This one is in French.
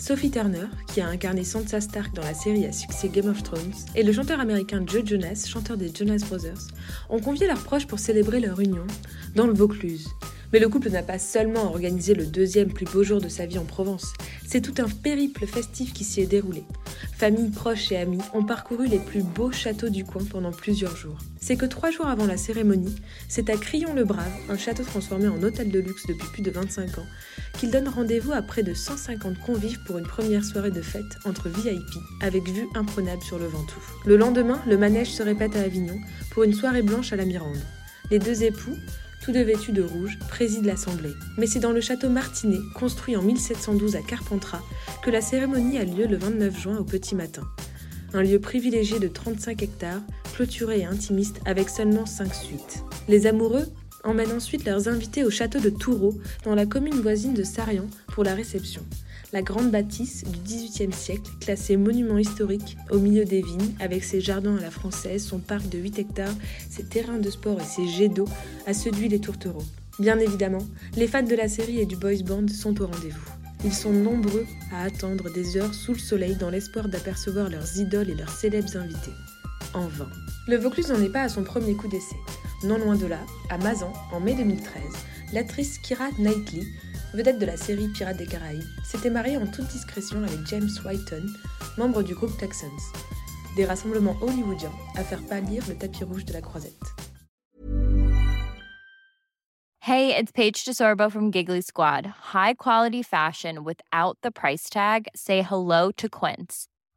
Sophie Turner, qui a incarné Sansa Stark dans la série à succès Game of Thrones, et le chanteur américain Joe Jonas, chanteur des Jonas Brothers, ont convié leurs proches pour célébrer leur union dans le Vaucluse. Mais le couple n'a pas seulement organisé le deuxième plus beau jour de sa vie en Provence, c'est tout un périple festif qui s'y est déroulé. Familles proches et amis ont parcouru les plus beaux châteaux du coin pendant plusieurs jours. C'est que trois jours avant la cérémonie, c'est à Crillon-le-Brave, un château transformé en hôtel de luxe depuis plus de 25 ans, qu'ils donnent rendez-vous à près de 150 convives pour une première soirée de fête entre VIP, avec vue imprenable sur le Ventoux. Le lendemain, le manège se répète à Avignon pour une soirée blanche à la Mirande. Les deux époux, tous deux vêtus de rouge, président l'Assemblée. Mais c'est dans le château Martinet, construit en 1712 à Carpentras, que la cérémonie a lieu le 29 juin au petit matin. Un lieu privilégié de 35 hectares, clôturé et intimiste avec seulement 5 suites. Les amoureux emmènent ensuite leurs invités au château de Toureau, dans la commune voisine de Sarian, pour la réception la grande bâtisse du XVIIIe siècle, classée monument historique au milieu des vignes, avec ses jardins à la française, son parc de 8 hectares, ses terrains de sport et ses jets d'eau, a séduit les tourtereaux. Bien évidemment, les fans de la série et du boys band sont au rendez-vous. Ils sont nombreux à attendre des heures sous le soleil dans l'espoir d'apercevoir leurs idoles et leurs célèbres invités. En vain. Le Vaucluse n'en est pas à son premier coup d'essai. Non loin de là, à Mazan, en mai 2013, l'actrice Kira Knightley vedette de la série Pirates des Caraïbes, s'était mariée en toute discrétion avec James Whiten, membre du groupe Texans. Des rassemblements hollywoodiens à faire pâlir le tapis rouge de la croisette. Hey, it's Paige DeSorbo from Giggly Squad. High quality fashion without the price tag. Say hello to Quince.